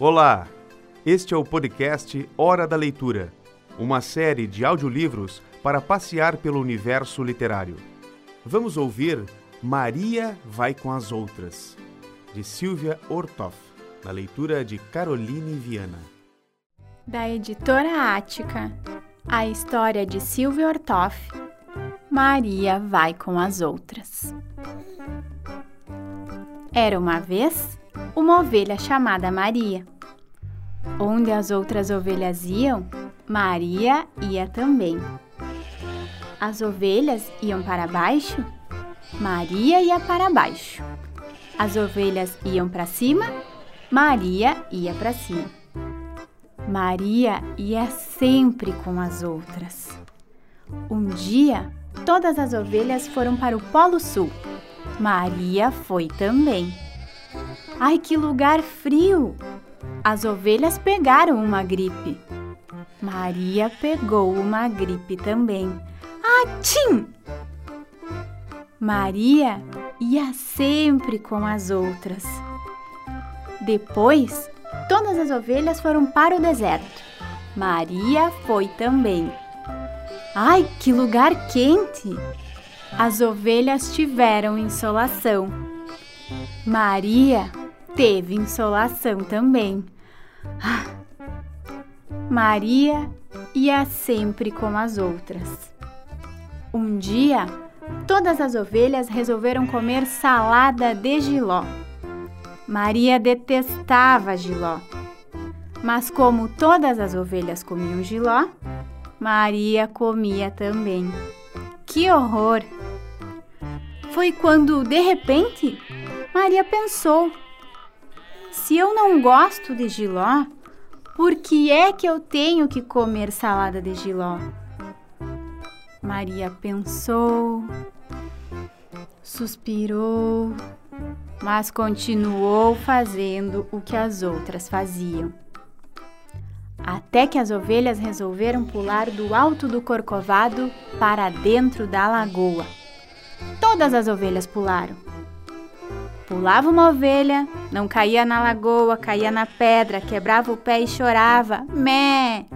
Olá! Este é o podcast Hora da Leitura, uma série de audiolivros para passear pelo universo literário. Vamos ouvir Maria Vai com as Outras, de Silvia Ortoff, na leitura de Caroline Viana. Da editora Ática, a história de Silvia Ortoff, Maria Vai com as Outras. Era uma vez uma ovelha chamada Maria. Onde as outras ovelhas iam, Maria ia também. As ovelhas iam para baixo, Maria ia para baixo. As ovelhas iam para cima, Maria ia para cima. Maria ia sempre com as outras. Um dia, todas as ovelhas foram para o Polo Sul. Maria foi também. Ai, que lugar frio! As ovelhas pegaram uma gripe. Maria pegou uma gripe também. Atim! Maria ia sempre com as outras. Depois, todas as ovelhas foram para o deserto. Maria foi também. Ai, que lugar quente! As ovelhas tiveram insolação. Maria teve insolação também. Ah, Maria ia sempre com as outras. Um dia, todas as ovelhas resolveram comer salada de giló. Maria detestava giló. Mas como todas as ovelhas comiam giló, Maria comia também. Que horror! Foi quando, de repente, Maria pensou: se eu não gosto de giló, por que é que eu tenho que comer salada de giló? Maria pensou, suspirou, mas continuou fazendo o que as outras faziam. Até que as ovelhas resolveram pular do alto do corcovado para dentro da lagoa. Todas as ovelhas pularam. Pulava uma ovelha, não caía na lagoa, caía na pedra, quebrava o pé e chorava. Mé!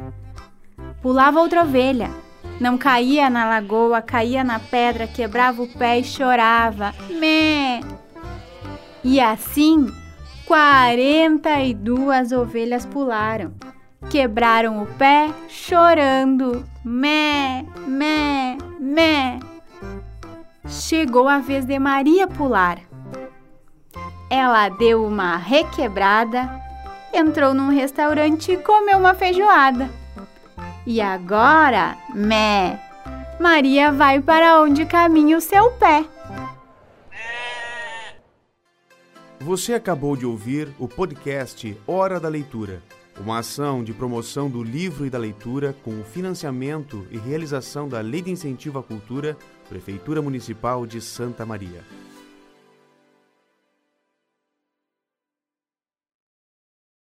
Pulava outra ovelha, não caía na lagoa, caía na pedra, quebrava o pé e chorava. Mé! E assim, 42 ovelhas pularam. Quebraram o pé chorando. Mé, mé, mé. Chegou a vez de Maria pular. Ela deu uma requebrada, entrou num restaurante e comeu uma feijoada. E agora, mé, Maria vai para onde caminha o seu pé. Você acabou de ouvir o podcast Hora da Leitura, uma ação de promoção do livro e da leitura com o financiamento e realização da Lei de Incentivo à Cultura, Prefeitura Municipal de Santa Maria.